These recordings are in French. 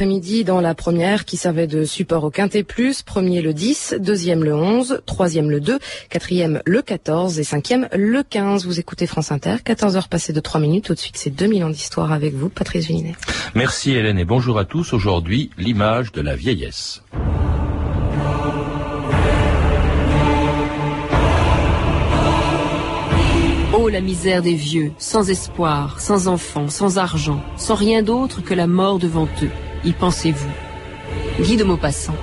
après-midi dans la première qui servait de support au Quintet Plus. Premier le 10, deuxième le 11, troisième le 2, quatrième le 14 et cinquième le 15. Vous écoutez France Inter, 14 heures passées de 3 minutes. Tout de suite, c'est 2000 ans d'histoire avec vous, Patrice Villinet. Merci Hélène et bonjour à tous. Aujourd'hui, l'image de la vieillesse. Oh la misère des vieux, sans espoir, sans enfants, sans argent, sans rien d'autre que la mort devant eux. Y pensez-vous? Guy de Maupassant.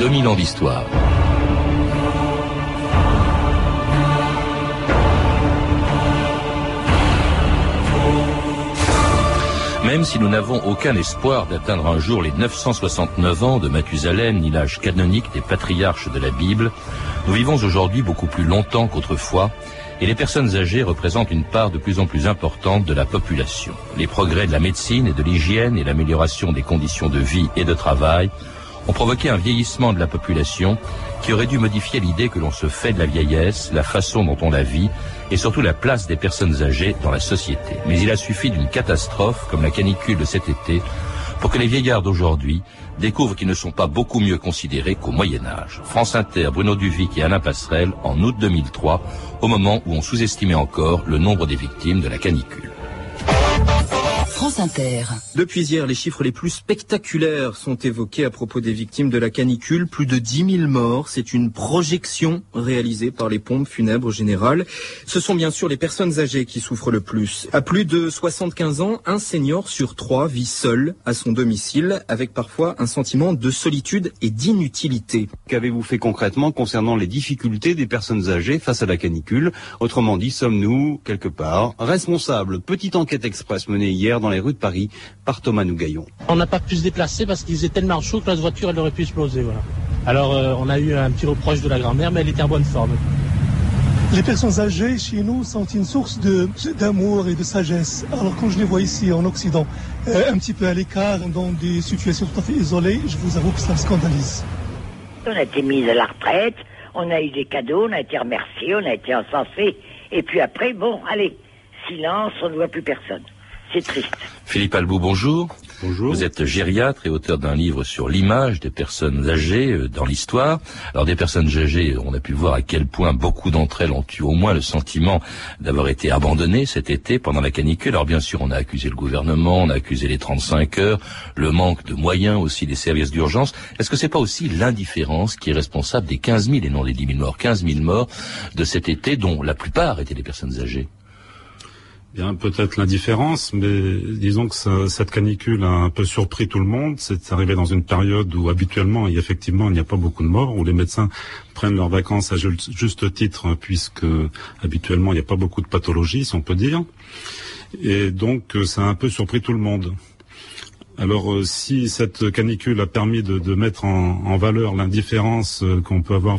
2000 ans d'histoire. Même si nous n'avons aucun espoir d'atteindre un jour les 969 ans de Mathusalem, ni l'âge canonique des patriarches de la Bible, nous vivons aujourd'hui beaucoup plus longtemps qu'autrefois, et les personnes âgées représentent une part de plus en plus importante de la population. Les progrès de la médecine et de l'hygiène et l'amélioration des conditions de vie et de travail ont provoqué un vieillissement de la population qui aurait dû modifier l'idée que l'on se fait de la vieillesse, la façon dont on la vit et surtout la place des personnes âgées dans la société. Mais il a suffi d'une catastrophe comme la canicule de cet été pour que les vieillards d'aujourd'hui découvrent qu'ils ne sont pas beaucoup mieux considérés qu'au Moyen Âge. France Inter, Bruno Duvic et Alain Passerelle en août 2003, au moment où on sous-estimait encore le nombre des victimes de la canicule. France Inter. Depuis hier, les chiffres les plus spectaculaires sont évoqués à propos des victimes de la canicule. Plus de 10 000 morts. C'est une projection réalisée par les pompes funèbres générales. Ce sont bien sûr les personnes âgées qui souffrent le plus. À plus de 75 ans, un senior sur trois vit seul à son domicile, avec parfois un sentiment de solitude et d'inutilité. Qu'avez-vous fait concrètement concernant les difficultés des personnes âgées face à la canicule? Autrement dit, sommes-nous, quelque part, responsables? Petite enquête express menée hier dans les rues de Paris par Thomas Nougaillon. On n'a pas pu se déplacer parce qu'il faisait tellement chaud que notre voiture elle aurait pu exploser. Voilà. Alors euh, on a eu un petit reproche de la grand-mère, mais elle était en bonne forme. Les personnes âgées chez nous sont une source d'amour et de sagesse. Alors quand je les vois ici en Occident, euh, un petit peu à l'écart, dans des situations tout à fait isolées, je vous avoue que ça me scandalise. On a été mis à la retraite, on a eu des cadeaux, on a été remerciés, on a été encensés. Et puis après, bon, allez, silence, on ne voit plus personne. C'est triste. Philippe Albou, bonjour. Bonjour. Vous êtes gériatre et auteur d'un livre sur l'image des personnes âgées euh, dans l'histoire. Alors des personnes âgées, on a pu voir à quel point beaucoup d'entre elles ont eu au moins le sentiment d'avoir été abandonnées cet été pendant la canicule. Alors bien sûr, on a accusé le gouvernement, on a accusé les 35 heures, le manque de moyens aussi des services d'urgence. Est-ce que c'est pas aussi l'indifférence qui est responsable des 15 000 et non des 10 000 morts, 15 000 morts de cet été dont la plupart étaient des personnes âgées Bien, peut-être l'indifférence, mais disons que ça, cette canicule a un peu surpris tout le monde. C'est arrivé dans une période où habituellement, et effectivement, il n'y a pas beaucoup de morts, où les médecins prennent leurs vacances à juste titre, puisque habituellement, il n'y a pas beaucoup de pathologies, si on peut dire. Et donc, ça a un peu surpris tout le monde. Alors euh, si cette canicule a permis de, de mettre en, en valeur l'indifférence euh, qu'on peut avoir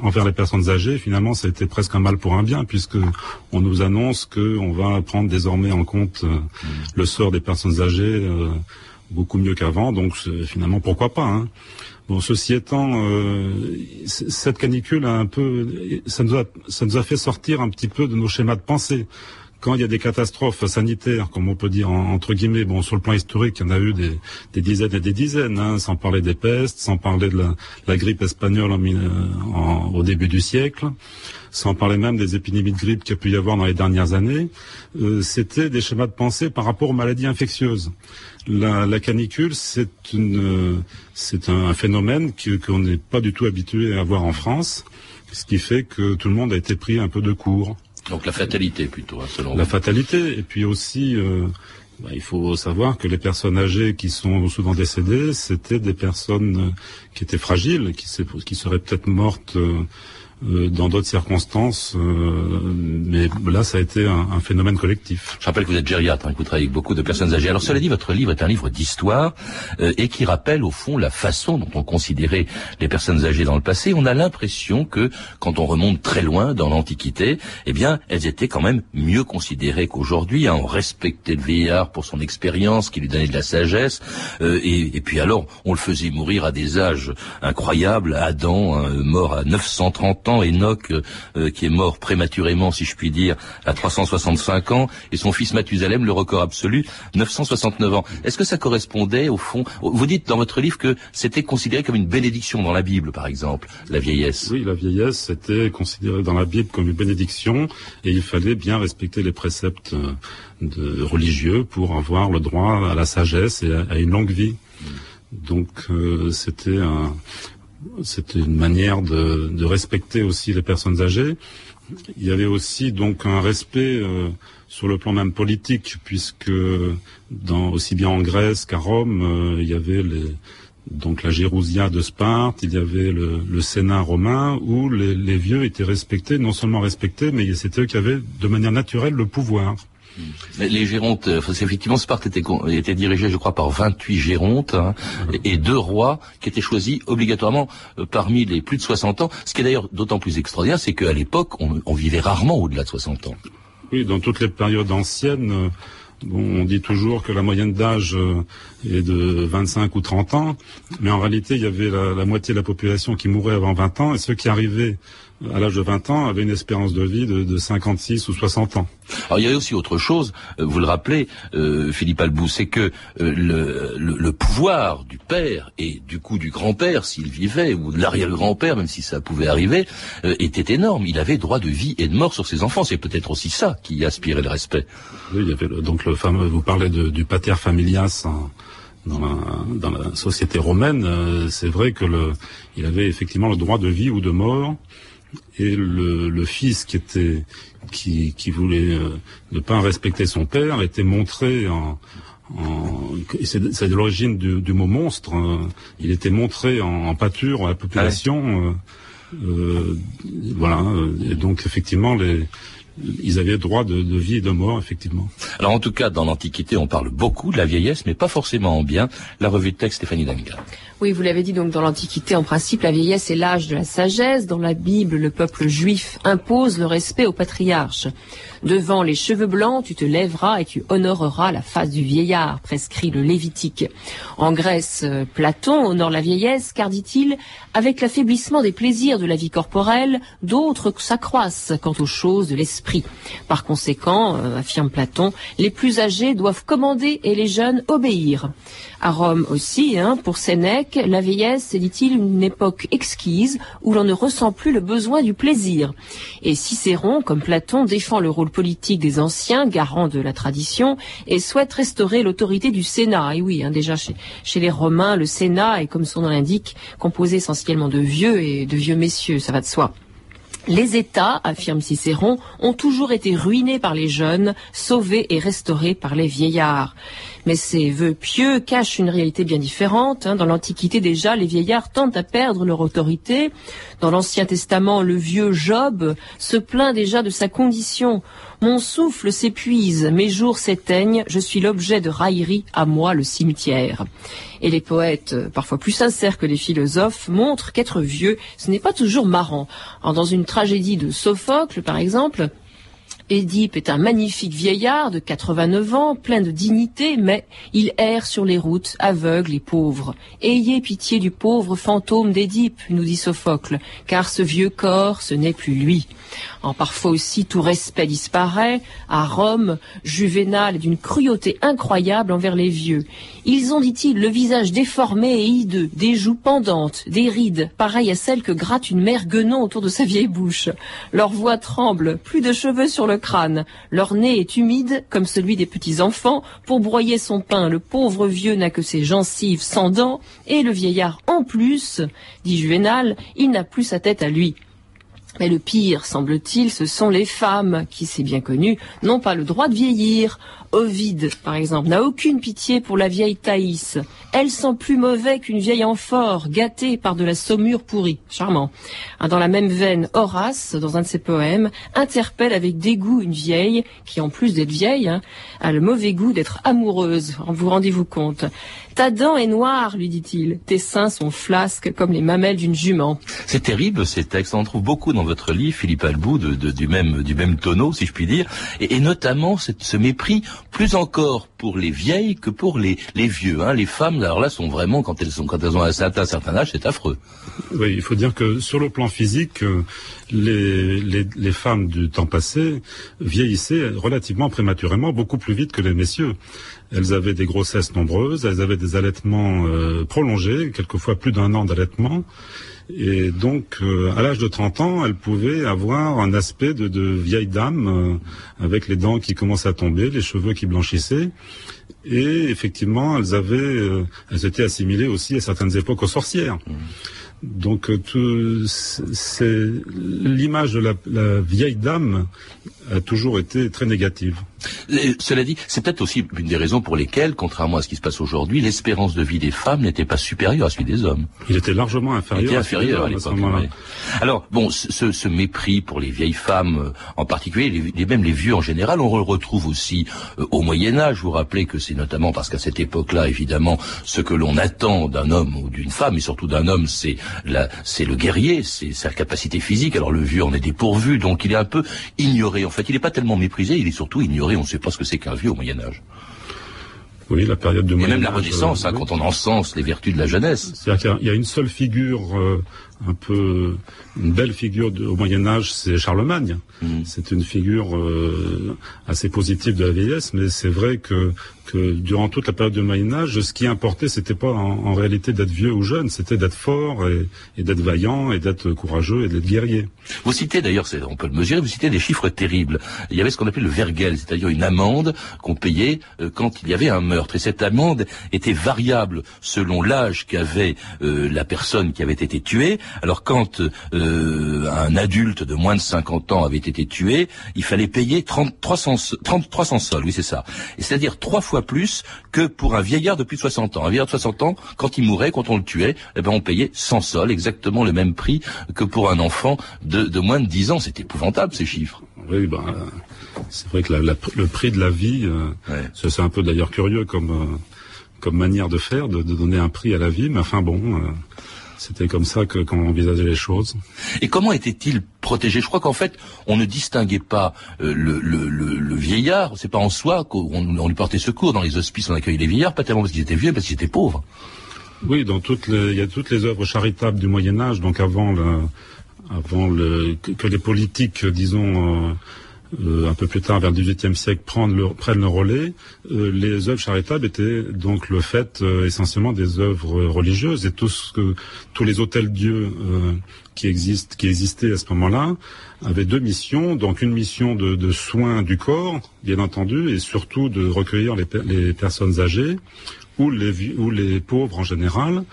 envers les personnes âgées, finalement ça a été presque un mal pour un bien puisque on nous annonce qu'on va prendre désormais en compte euh, le sort des personnes âgées beaucoup mieux qu'avant. Donc finalement pourquoi pas. Hein. Bon, ceci étant, cette canicule a un peu, ça nous a, ça nous a fait sortir un petit peu de nos schémas de pensée quand il y a des catastrophes sanitaires, comme on peut dire entre guillemets, bon sur le plan historique, il y en a eu des, des dizaines et des dizaines, hein, sans parler des pestes, sans parler de la, la grippe espagnole en, en, au début du siècle, sans parler même des épidémies de grippe qu'il y a pu y avoir dans les dernières années. Euh, C'était des schémas de pensée par rapport aux maladies infectieuses. La, la canicule, c'est une, c'est un, phénomène qu'on n'est pas du tout habitué à voir en France, ce qui fait que tout le monde a été pris un peu de court. Donc la fatalité plutôt, hein, selon La fatalité, et puis aussi, euh, bah, il faut savoir que les personnes âgées qui sont souvent décédées, c'était des personnes euh, qui étaient fragiles, qui, qui seraient peut-être mortes euh, dans d'autres circonstances, euh, mais là, ça a été un, un, phénomène collectif. Je rappelle que vous êtes gériatre, hein, que vous travaillez avec beaucoup de personnes âgées. Alors, cela dit, votre livre est un livre d'histoire euh, et qui rappelle, au fond, la façon dont on considérait les personnes âgées dans le passé. On a l'impression que, quand on remonte très loin dans l'Antiquité, eh bien, elles étaient quand même mieux considérées qu'aujourd'hui. Hein. On respectait le vieillard pour son expérience, qui lui donnait de la sagesse, et, et, puis alors, on le faisait mourir à des âges incroyables. Adam, hein, mort à 930 ans, Enoch euh, qui est mort prématurément, si je puis dire, à 365 ans, et son fils Mathusalem, le record absolu, 969 ans. Est-ce que ça correspondait au fond Vous dites dans votre livre que c'était considéré comme une bénédiction dans la Bible, par exemple, la vieillesse. Oui, la vieillesse était considérée dans la Bible comme une bénédiction, et il fallait bien respecter les préceptes euh, de, religieux pour avoir le droit à la sagesse et à, une longue vie. Donc euh, c'était un, c'était une manière de, respecter aussi les personnes âgées. Il y avait aussi donc un respect euh, sur le plan même politique, puisque dans, aussi bien en Grèce qu'à Rome, euh, il y avait donc la Gérousia de Sparte, il y avait le, le Sénat romain, où les, vieux étaient respectés, non seulement respectés, mais c'était eux qui avaient de manière naturelle le pouvoir. Les gérontes, euh, effectivement, Sparte était, dirigée, je crois, par 28 gérontes hein, et, deux rois qui étaient choisis obligatoirement euh, parmi les plus de 60 ans. Ce qui est d'ailleurs d'autant plus extraordinaire, c'est qu'à l'époque, on, on, vivait rarement au-delà de 60 ans. Oui, dans toutes les périodes anciennes, euh, on dit toujours que la moyenne d'âge est de 25 ou 30 ans, mais en réalité, il y avait la, la moitié de la population qui mourait avant 20 ans, et ceux qui arrivaient à l'âge de 20 ans, avait une espérance de vie de, de, 56 ou 60 ans. Alors il y a aussi autre chose, euh, vous le rappelez, euh, Philippe Albou, c'est que euh, le, le, pouvoir du père et du coup du grand-père, s'il vivait, ou de l'arrière-grand-père, même si ça pouvait arriver, était énorme. Il avait droit de vie et de mort sur ses enfants. C'est peut-être aussi ça qui aspirait le respect. Oui, il y avait donc le fameux, vous parlez de, du pater familias. dans la, dans la société romaine, c'est vrai que le, il avait effectivement le droit de vie ou de mort et le, le, fils qui était qui, qui voulait euh, ne pas respecter son père était montré en, en c'est de l'origine du, du, mot monstre. Hein. il était montré en, en pâture à la population. Ah euh, euh, voilà. Et donc effectivement les ils avaient droit de, de, vie et de mort, effectivement. Alors en tout cas, dans l'Antiquité, on parle beaucoup de la vieillesse, mais pas forcément en bien. La revue de texte, Stéphanie Danga. Oui, vous l'avez dit, donc dans l'Antiquité, en principe, la vieillesse est l'âge de la sagesse. Dans la Bible, le peuple juif impose le respect aux patriarches. Devant les cheveux blancs, tu te lèveras et tu honoreras la face du vieillard, prescrit le Lévitique. En Grèce, Platon honore la vieillesse, car dit-il, avec l'affaiblissement des plaisirs de la vie corporelle, d'autres s'accroissent quant aux choses de l'esprit. Par conséquent, euh, affirme Platon, les plus âgés doivent commander et les jeunes obéir. À Rome aussi, hein, pour Sénèque, la vieillesse dit-il, une époque exquise où l'on ne ressent plus le besoin du plaisir. Et Cicéron, comme Platon, défend le rôle politique des anciens, garant de la tradition, et souhaite restaurer l'autorité du Sénat. Et oui, hein, déjà chez, les Romains, le Sénat est, comme son nom l'indique, composé essentiellement de vieux et de vieux messieurs, ça va de soi. Les États, affirme Cicéron, ont toujours été ruinés par les jeunes, sauvés et restaurés par les vieillards. Mais ces vœux pieux cachent une réalité bien différente. Hein. Dans l'Antiquité déjà, les vieillards tentent à perdre leur autorité. Dans l'Ancien Testament, le vieux Job se plaint déjà de sa condition. Mon souffle s'épuise, mes jours s'éteignent, je suis l'objet de raillerie, à moi le cimetière. Et les poètes, parfois plus sincères que les philosophes, montrent qu'être vieux, ce n'est pas toujours marrant. dans une tragédie de Sophocle, par exemple, Édipe est un magnifique vieillard de 89 ans, plein de dignité, mais il erre sur les routes, aveugle et pauvre. Ayez pitié du pauvre fantôme d'Édipe, nous dit Sophocle, car ce vieux corps, ce n'est plus lui. En parfois aussi tout respect disparaît. À Rome, Juvénal est d'une cruauté incroyable envers les vieux. Ils ont, dit-il, le visage déformé et hideux, des joues pendantes, des rides, pareilles à celles que gratte une mère guenant autour de sa vieille bouche. Leur voix tremble, plus de cheveux sur le Leur nez est humide, comme celui des petits enfants. Pour broyer son pain, le pauvre vieux n'a que ses gencives sans dents, et le vieillard en plus, dit Juvénal, il n'a plus sa tête à lui. Mais le pire, semble-t-il, ce sont les femmes qui, c'est bien connu, n'ont pas le droit de vieillir. Ovide, par exemple, n'a aucune pitié pour la vieille Thaïs. Elle sent plus mauvais qu'une vieille amphore, gâtée par de la saumure pourrie. Charmant. Hein, dans la même veine, Horace, dans un de ses poèmes, interpelle avec dégoût une vieille, qui en plus d'être vieille, hein, a le mauvais goût d'être amoureuse. Vous rendez-vous compte? Ta dent est noire, lui dit-il. Tes seins sont flasques comme les mamelles d'une jument. C'est terrible ces textes. On en trouve beaucoup votre livre, Philippe Albou, de, de, du même du même tonneau, si je puis dire, et, et notamment cette, ce mépris plus encore pour les vieilles que pour les, les vieux. Hein. Les femmes, alors là, sont vraiment quand elles sont quand elles ont un certain, un certain âge, c'est affreux. Oui, il faut dire que sur le plan physique, euh, les, les, les femmes du temps passé vieillissaient relativement prématurément, beaucoup plus vite que les messieurs. Elles avaient des grossesses nombreuses, elles avaient des allaitements euh, prolongés, quelquefois plus d'un an d'allaitement. Et donc, euh, à l'âge de 30 ans, elles pouvaient avoir un aspect de, vieille dame, avec les dents qui commencent à tomber, les cheveux qui blanchissaient. Et effectivement, elles avaient, euh, elles étaient assimilées aussi à certaines époques aux sorcières. Donc, euh, c'est l'image de la, la vieille dame a toujours été très négative. Et cela dit, c'est peut-être aussi une des raisons pour lesquelles, contrairement à ce qui se passe aujourd'hui, l'espérance de vie des femmes n'était pas supérieure à celui des hommes. Il était largement inférieur. Il était inférieur à l'époque. oui. Alors, bon, ce, ce mépris pour les vieilles femmes, euh, en particulier, les, les- même les vieux en général, on le retrouve aussi euh, au Moyen Âge. Vous rappelez que c'est notamment parce qu'à cette époque-là, évidemment, ce que l'on attend d'un homme ou d'une femme, et surtout d'un homme, c'est la, c'est le guerrier, c'est sa capacité physique. Alors le vieux en est dépourvu, donc il est un peu ignoré. En fait, il n'est pas tellement méprisé, il est surtout ignoré. On ne sait pas ce que c'est qu'un vieux au Moyen Âge. Oui, la période de Et Moyen même la Renaissance, euh, hein, oui. quand on encense les vertus de la jeunesse. C'est-à-dire qu'il y a une seule figure, euh, un peu, une belle figure de- au Moyen Âge, c'est Charlemagne. Mm. C'est une figure euh, assez positive de la vieillesse, mais c'est vrai que, que durant toute la période du Moyen Âge, ce qui importait, c'était pas en, en réalité d'être vieux ou jeune, c'était d'être fort et, et d'être vaillant et d'être courageux et d'être guerrier. Vous citez d'ailleurs, on peut le mesurer, vous citez des chiffres terribles. Il y avait ce qu'on appelait le vergel, c'est-à-dire une amende qu'on payait euh, quand il y avait un meurtre. Et cette amende était variable selon l'âge qu'avait euh, la personne qui avait été tuée. Alors quand euh, un adulte de moins de 50 ans avait été tué, il fallait payer 30, 300, so- 30, 300 sols, oui c'est ça. C'est-à-dire trois fois plus que pour un vieillard de plus de 60 ans. Un vieillard de 60 ans, quand il mourait, quand on le tuait, eh ben on payait 100 sols, exactement le même prix que pour un enfant de, de moins de 10 ans. C'est épouvantable ces chiffres. Oui, ben, euh, c'est vrai que la- la- le prix de la vie, euh, Ouais. c'est un peu d'ailleurs curieux comme, euh, comme manière de faire, de, de donner un prix à la vie, mais enfin bon, euh, c'était comme ça que qu'on envisageait les choses. Et comment était-il protégé? Je crois qu'en fait, on ne distinguait pas euh, le, le, le, le vieillard. C'est pas en soi qu'on on lui portait secours. Dans les hospices, on accueillait les vieillards, pas tellement parce qu'ils étaient vieux, mais parce qu'ils étaient pauvres. Oui, dans toutes les, il y a toutes les œuvres charitables du Moyen Âge, donc avant avant le, que, que les politiques, disons, euh, euh, un peu plus tard, vers le XVIIIe siècle, prennent le, relais. euh, les œuvres charitables étaient donc le fait euh, essentiellement des œuvres religieuses et que tous les hôtels dieux qui existaient à ce moment-là, avaient deux missions. Donc une mission de, soins du corps, bien entendu, et surtout de recueillir les, per- les personnes âgées ou les, pauvres en général.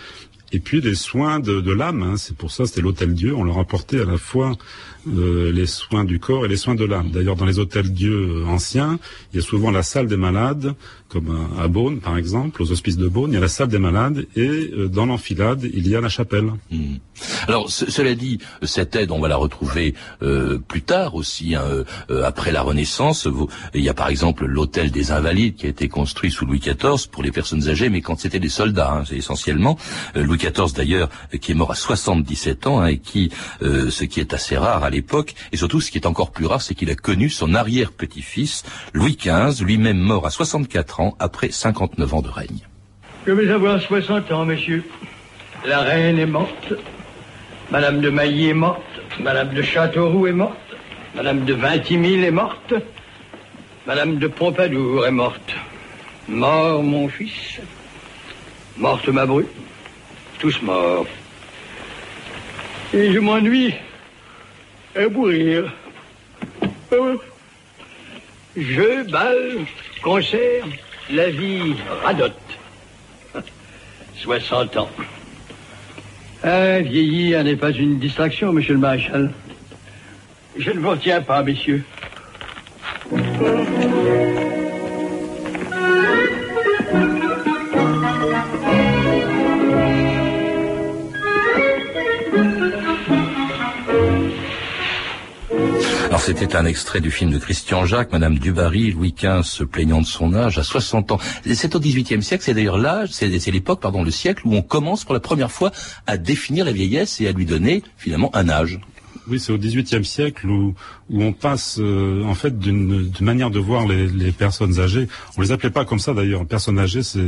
Et puis les soins de, l'âme, hein. c'est pour ça c'était l'hôtel Dieu. On leur apportait à la fois euh, les soins du corps et les soins de l'âme. D'ailleurs, dans les hôtels Dieu euh, anciens, il y a souvent la salle des malades, comme à, Beaune par exemple, aux hospices de Beaune, il y a la salle des malades et euh, dans l'enfilade il y a la chapelle. Hmm. Alors, ce- cela dit, cette aide, on va la retrouver euh, plus tard aussi, hein, euh, après la Renaissance. Il y a par exemple l'hôtel des Invalides qui a été construit sous Louis XIV pour les personnes âgées, mais quand c'était des soldats, hein, c'est essentiellement. Louis XIV d'ailleurs, qui est mort à 77 ans, hein, et qui, ce qui est assez rare à et surtout ce qui est encore plus rare, c'est qu'il a connu son arrière-petit-fils, Louis XV, lui-même mort à 64 ans, après 59 ans de règne. Je vais avoir 60 ans, monsieur. La reine est morte. Madame de Mailly est morte. Madame de Châteauroux est morte. Madame de Vintimille est morte. Madame de Pompadour est morte. Mort mon fils. Morte ma bru. Tous morts. Et je m'ennuie à mourir. Euh, Jeux, bal, concert, la vie radote. 60 ans. Ah, vieillir n'est pas une distraction, monsieur le maréchal. Je ne vous retiens pas, messieurs. C'était un extrait du film de Christian Jacques, Madame Dubarry, Louis XV se plaignant de son âge à 60 ans. C'est au XVIIIe siècle, c'est d'ailleurs l'âge, c'est l'époque, pardon, le siècle où on commence pour la première fois à définir la vieillesse et à lui donner finalement un âge. Oui, c'est au XVIIIe siècle où, où on passe euh, en fait d'une manière de voir les, les, personnes âgées. On les appelait pas comme ça d'ailleurs. Personnes âgées, c'est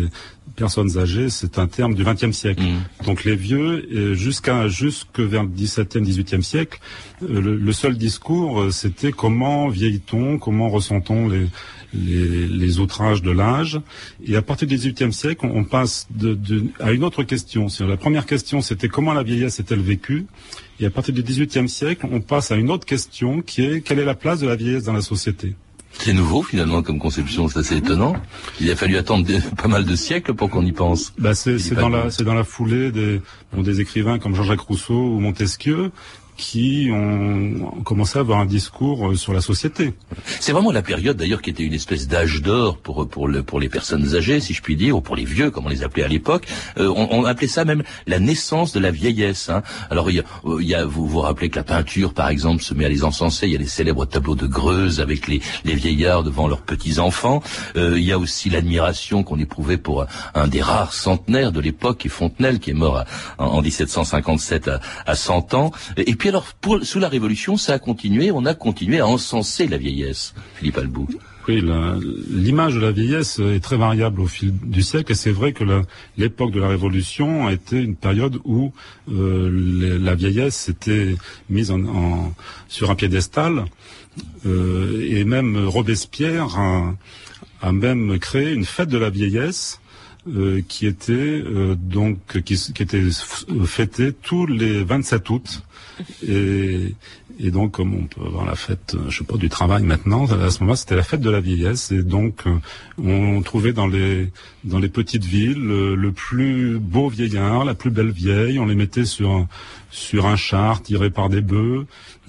personnes âgées, c'est un terme du XXe siècle. Mmh. Donc les vieux, jusqu'à jusque vers le XVIIe, XVIIIe siècle, euh, le, le, seul discours, euh, c'était comment vieillit-on, comment ressent-on les, les, les, outrages de l'âge. Et à partir du XVIIIe siècle, on, on passe de, de, à une autre question. La première question, c'était comment la vieillesse est-elle vécue? Et à partir du XVIIIe siècle, on passe à une autre question qui est quelle est la place de la vieillesse dans la société? C'est nouveau finalement comme conception, c'est assez étonnant. Il a fallu attendre des, pas mal de siècles pour qu'on y pense. Bah c'est dans la c'est dans la foulée des bon, des écrivains comme Jean-Jacques Rousseau ou Montesquieu qui ont commencé à avoir un discours euh, sur la société. C'est vraiment la période d'ailleurs qui était une espèce d'âge d'or pour pour le, pour les personnes âgées, si je puis dire, ou pour les vieux, comme on les appelait à l'époque. Euh, on, on, appelait ça même la naissance de la vieillesse. Hein. Alors il y, a, il y a, vous vous rappelez que la peinture, par exemple, se met à les encenser. Il y a les célèbres tableaux de Greuze avec les, les vieillards devant leurs petits enfants. Euh, il y a aussi l'admiration qu'on éprouvait pour un, des rares centenaires de l'époque, qui est Fontenelle, qui est mort en 1757 à, à 100 ans. Et puis alors, sous la Révolution, ça a continué, on a continué à encenser la vieillesse, Philippe Albou. Oui, l'image de la vieillesse est très variable au fil du siècle, et c'est vrai que l'époque de la Révolution a été une période où euh, la vieillesse était mise sur un piédestal, euh, et même Robespierre a même créé une fête de la vieillesse euh, qui était euh, donc qui, qui était fêtée tous les 27 août. Et, et donc, comme on peut avoir la fête, je sais pas, du travail maintenant, à ce moment c'était la fête de la vieillesse. Et donc, euh, on trouvait dans les dans les petites villes le, le, plus beau vieillard, la plus belle vieille. On les mettait sur sur un char tiré par des bœufs.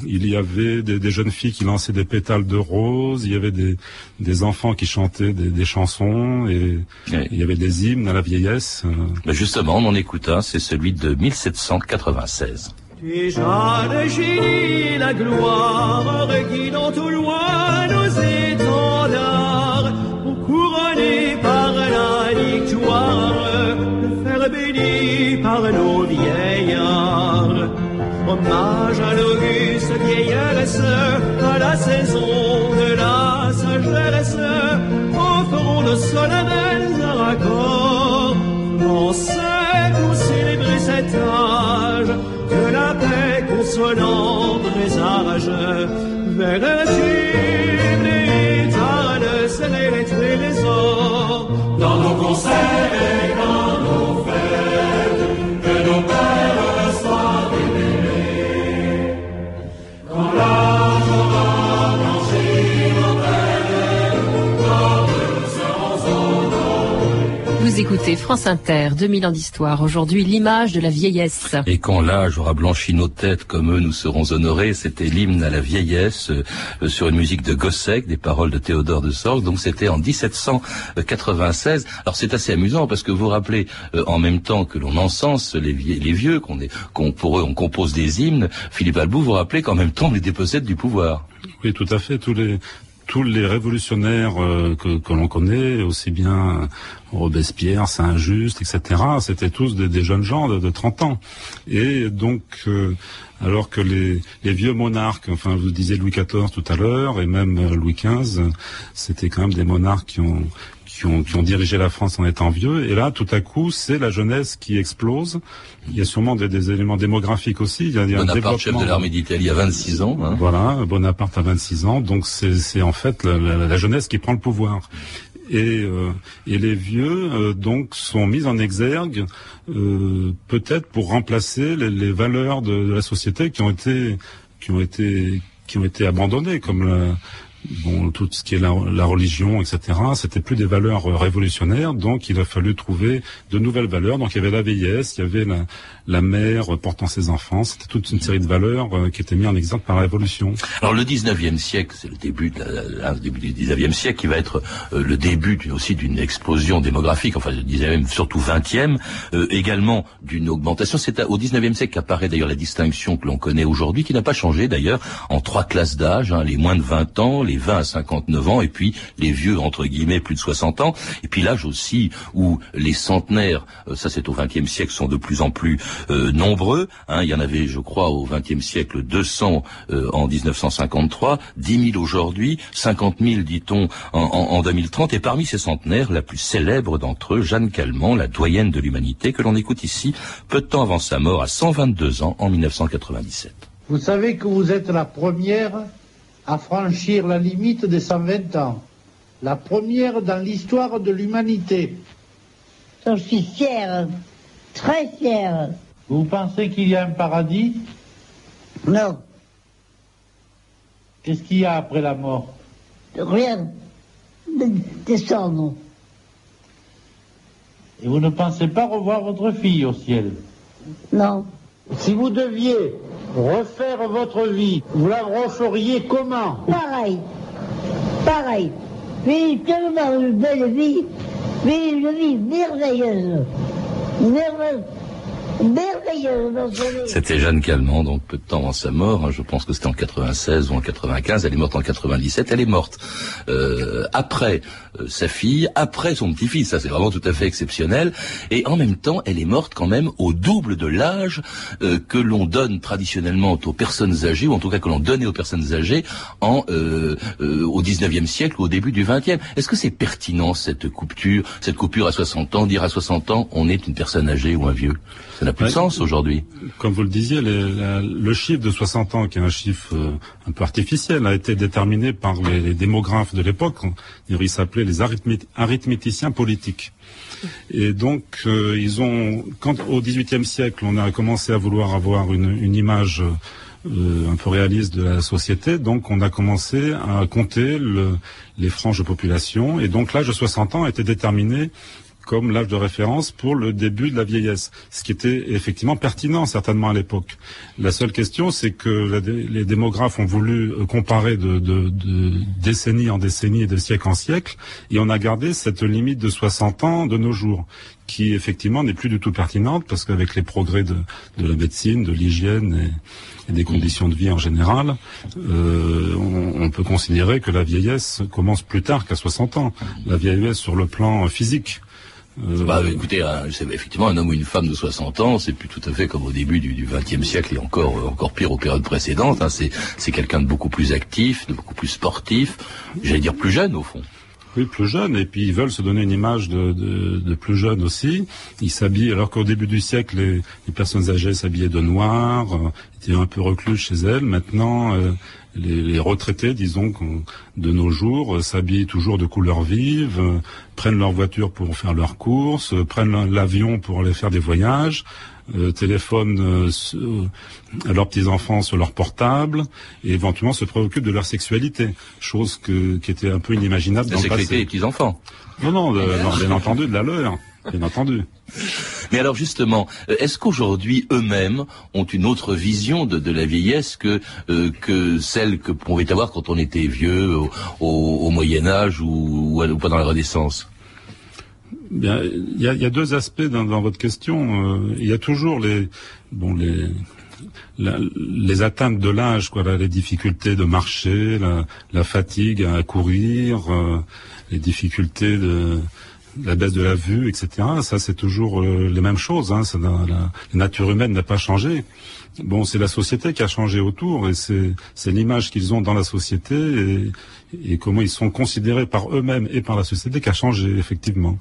Il y avait des, des, jeunes filles qui lançaient des pétales de rose. Il y avait des, des enfants qui chantaient des, des chansons et oui. il y avait des hymnes à la vieillesse. Mais justement, on en écoute un, c'est celui de 1796. Déjà le génie, la gloire, guidant au loin nos étendards, pour couronner par la victoire, le fer béni par nos vieillards. Hommage à l'auguste vieillesse, à la saison de la sagesse, offrons de solennels raccords, Français pour célébrer cet âge, la paix consolante présage vers écoutez France Inter, 2000 ans d'histoire. Aujourd'hui, l'image de la vieillesse. Et quand l'âge aura blanchi nos têtes comme eux, nous serons honorés. C'était l'hymne à la vieillesse euh, sur une musique de Gossec, des paroles de Théodore de Sorgue. Donc c'était en 1796. Alors c'est assez amusant parce que vous vous rappelez, euh, en même temps que l'on encense les, vie les vieux, qu'on qu pour eux on compose des hymnes, Philippe Albou, vous vous rappelez qu'en même temps on les dépossède du pouvoir. Oui, tout à fait. Tous les tous les révolutionnaires euh, que, l'on connaît, aussi bien Robespierre, Saint-Just, etc., c'était tous des, jeunes gens de, de, 30 ans. Et donc, euh, alors que les, vieux monarques, enfin, vous disiez Louis XIV tout à l'heure, et même Louis XV, c'était quand même des monarques qui ont, qui ont, qui ont, dirigé la France en étant vieux. Et là, tout à coup, c'est la jeunesse qui explose. Il y a sûrement des, des éléments démographiques aussi. Il y a, il y a Bonaparte, chef de l'armée d'Italie, à 26 ans. Hein. Voilà, Bonaparte à 26 ans. Donc c'est en fait la, la, la, jeunesse qui prend le pouvoir. Et, euh, et les vieux euh, donc sont mis en exergue euh, peut-être pour remplacer les, les valeurs de, de, la société qui ont été qui ont été qui ont été abandonnées comme la, bon, tout ce qui est la, religion, etc. C'était plus des valeurs révolutionnaires, donc il a fallu trouver de nouvelles valeurs. Donc il y avait la vieillesse, il y avait la, la mère portant ses enfants. C'était toute une série de valeurs euh, qui étaient mises en exemple par la Révolution. Alors le 19e siècle, c'est le début, de la, le début du 19e siècle qui va être euh, le début aussi d'une explosion démographique, enfin je disais même surtout 20e, euh, également d'une augmentation. C'est au 19e siècle qu'apparaît d'ailleurs la distinction que l'on connaît aujourd'hui, qui n'a pas changé d'ailleurs, en trois classes d'âge, hein, les moins de 20 ans, les 20 à 59 ans, et puis les vieux, entre guillemets, plus de 60 ans, et puis l'âge aussi où les centenaires, euh, ça c'est au 20e siècle, sont de plus en plus euh, nombreux. hein. il y en avait, je crois, au 20e siècle 200 euh, en 1953, 10 000 aujourd'hui, 50 000 dit-on en, en- en 2030. Et parmi ces centenaires, la plus célèbre d'entre eux, Jeanne Calment, la doyenne de l'humanité, que l'on écoute ici peu de temps avant sa mort, à 122 ans, en 1997. Vous savez que vous êtes la première à franchir la limite des 120 ans. La première dans l'histoire de l'humanité. Je suis fière, très fière. Vous pensez qu'il y a un paradis Non, Qu'est-ce qu'il y a après la mort rien. De- Descendre. Et vous ne pensez pas revoir votre fille au ciel Non. Si vous deviez refaire votre vie, vous la referiez comment Pareil. Pareil. Vivre tellement une belle vie. Vivre une vie merveilleuse. Merveilleuse. C'était Jeanne Calment, donc peu de temps avant sa mort. hein, je pense que c'était en 96 ou en 95. Elle est morte en 97. Elle est morte euh, après euh, sa fille, après son petit-fils. Ça, c'est vraiment tout à fait exceptionnel. Et en même temps, elle est morte quand même au double de l'âge euh, que l'on donne traditionnellement aux personnes âgées, ou en tout cas que l'on donnait aux personnes âgées en au 19e siècle ou au début du 20e. Est-ce que c'est pertinent cette coupure, cette coupure à 60 ans, dire à 60 ans on est une personne âgée ou un vieux? Ça n'a plus de sens aujourd'hui. Comme vous le disiez, les- la- le chiffre de 60 ans, qui est un chiffre euh, un peu artificiel, a été déterminé par les, les démographes de l'époque. Ils s'appelaient les arithmét- arithméticiens politiques. Et donc, euh, ils ont, quand au XVIIIe siècle, on a commencé à vouloir avoir une, une image euh, un peu réaliste de la société, donc on a commencé à compter le- les franges de population. Et donc l'âge de 60 ans était déterminé comme l'âge de référence pour le début de la vieillesse, ce qui était effectivement pertinent certainement à l'époque. La seule question, c'est que les démographes ont voulu euh, comparer de, de- de décennie en décennie et de siècle en siècle, et on a gardé cette limite de 60 ans de nos jours, qui effectivement n'est plus du tout pertinente, parce qu'avec les progrès de, de la médecine, de l'hygiène et, des conditions de vie en général, euh, on, peut considérer que la vieillesse commence plus tard qu'à 60 ans. La vieillesse sur le plan physique. Euh, Bah, écoutez, c'est effectivement un homme ou une femme de 60 ans, c'est plus tout à fait comme au début du XXe siècle et encore euh, encore pire aux périodes précédentes. hein. c'est c'est quelqu'un de beaucoup plus actif, de beaucoup plus sportif, j'allais dire plus jeune au fond. Oui, plus jeune, et puis ils veulent se donner une image de, de, de plus jeune aussi. Ils s'habillent, alors qu'au début du siècle, les, personnes âgées s'habillaient de noir, euh, étaient un peu recluses chez elles. Maintenant, euh, les, les retraités, disons, de nos jours, euh, s'habillent toujours de couleurs vives, euh, prennent leur voiture pour faire leurs courses, euh, prennent l'avion pour aller faire des voyages, euh, téléphonent euh, à leurs petits-enfants sur leur portable, et éventuellement se préoccupent de leur sexualité, chose que, qui était un peu inimaginable La dans le passé. des petits-enfants. Non, non, de- non, bien entendu, de la leur, bien entendu. Mais alors justement, euh, est-ce qu'aujourd'hui eux-mêmes ont une autre vision de, de la vieillesse que euh, que celle que pouvait avoir quand on était vieux au, au- au Moyen Âge ou, ou pendant la Renaissance? Bien, il y a, il y a deux aspects dans, dans votre question. Euh, il y a toujours les, bon, les, la- les atteintes de l'âge, quoi, là, les difficultés de marcher, la, la fatigue à courir, euh, les difficultés de la baisse de la vue, etc. Ça, c'est toujours euh, les mêmes choses. Hein, la, nature humaine n'a pas changé. Bon, c'est la société qui a changé autour, et c'est l'image qu'ils ont dans la société et comment ils sont considérés par eux-mêmes et par la société qui a changé effectivement.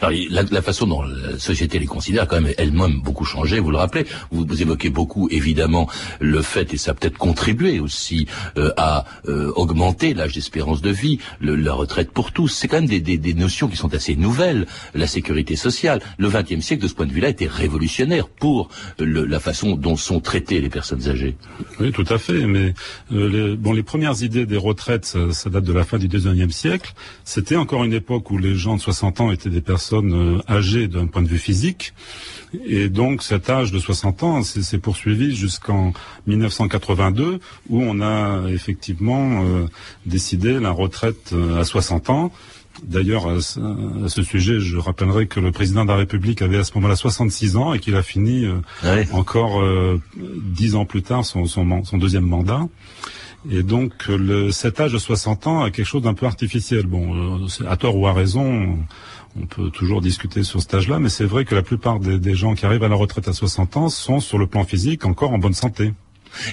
Alors, la, la façon dont la société les considère quand même elle-même beaucoup changé, vous le rappelez. Vous, évoquez beaucoup, évidemment, le fait, et ça a peut-être contribué aussi euh, à euh, augmenter l'âge d'espérance de vie, le- la retraite pour tous. C'est quand même des, des- des notions qui sont assez nouvelles. La sécurité sociale. Le XXe siècle, de ce point de vue-là, était révolutionnaire pour le- la façon dont sont traitées les personnes âgées. Oui, tout à fait. Mais euh, les, bon, les premières idées des retraites, ça, ça date de la fin du XIXe siècle. C'était encore une époque où les gens de 60 ans étaient des personnes euh, âgées d'un point de vue physique. Et donc cet âge de 60 ans s'est poursuivi jusqu'en 1982 où on a effectivement euh, décidé la retraite euh, à 60 ans. D'ailleurs, à, ce- sujet, je rappellerai que le président de la République avait à ce moment-là 66 ans et qu'il a fini euh, encore euh, dix ans plus tard son, son man- son deuxième mandat. Et donc, euh, le, cet âge de 60 ans est quelque chose d'un peu artificiel. Bon, euh, à tort ou à raison, on peut toujours discuter sur cet âge-là, mais c'est vrai que la plupart des, des gens qui arrivent à la retraite à 60 ans sont, sur le plan physique, encore en bonne santé.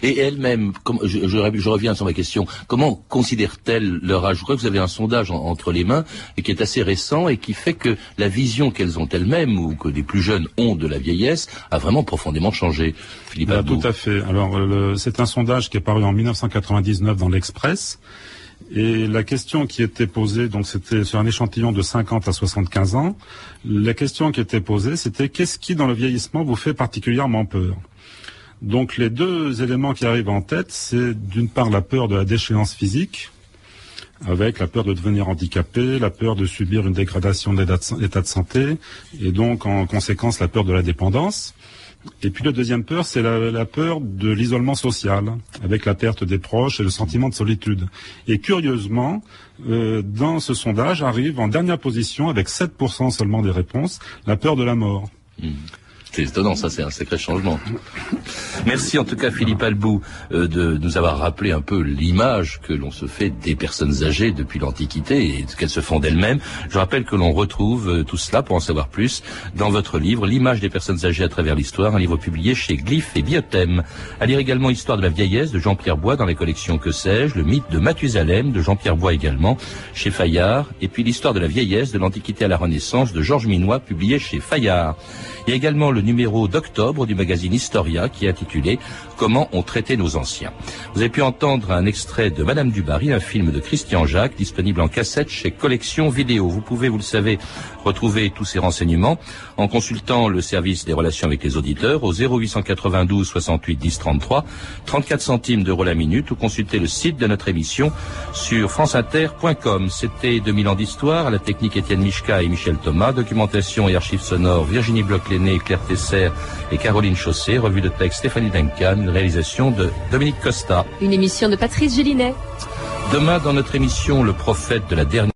Et elle-même, je, je- je reviens sur ma question, comment considèrent-elles leur âge? Je crois que vous avez un sondage en- entre les mains et qui est assez récent et qui fait que la vision qu'elles ont elles-mêmes ou que des plus jeunes ont de la vieillesse a vraiment profondément changé. Philippe Ah, tout à fait. Alors, c'est un sondage qui est paru en 1999 dans l'Express. Et la question qui était posée, donc c'était sur un échantillon de 50 à 75 ans, la question qui était posée, c'était qu'est-ce qui dans le vieillissement vous fait particulièrement peur? Donc les deux éléments qui arrivent en tête, c'est d'une part la peur de la déchéance physique, avec la peur de devenir handicapé, la peur de subir une dégradation de l'état de santé, et donc en conséquence la peur de la dépendance. Et puis la deuxième peur, c'est la, peur de l'isolement social, avec la perte des proches et le sentiment de solitude. Et curieusement, euh, dans ce sondage arrive en dernière position, avec 7% seulement des réponses, la peur de la mort. C'est étonnant, ça c'est un sacré changement. Merci en tout cas Philippe Albou euh, de nous avoir rappelé un peu l'image que l'on se fait des personnes âgées depuis l'Antiquité et qu'elles se font d'elles-mêmes. Je rappelle que l'on retrouve euh, tout cela pour en savoir plus dans votre livre L'image des personnes âgées à travers l'histoire, un livre publié chez Glyph et Biothème. À lire également Histoire de la vieillesse de Jean-Pierre Bois dans les collections Que sais-je, le mythe de Mathusalem de Jean-Pierre Bois également chez Fayard et puis l'histoire de la vieillesse de l'Antiquité à la Renaissance de Georges Minois publié chez Fayard. Il y a également le numéro d'octobre du magazine Historia qui est intitulé Comment on traitait nos anciens. Vous avez pu entendre un extrait de Madame du Barry, un film de Christian Jacques, disponible en cassette chez Collection Vidéo. Vous pouvez, vous le savez, retrouver tous ces renseignements en consultant le service des relations avec les auditeurs au 0892 68 10 33, 34 centimes d'euros la minute ou consulter le site de notre émission sur franceinter.com. C'était 2000 ans d'histoire, à la technique Étienne Michka et Michel Thomas, documentation et archives sonores Virginie Bloch-Léné, Claire Et Caroline Chaussé, revue de texte Stéphanie Duncan, réalisation de Dominique Costa. Une émission de Patrice Gélinet. Demain, dans notre émission Le prophète de la dernière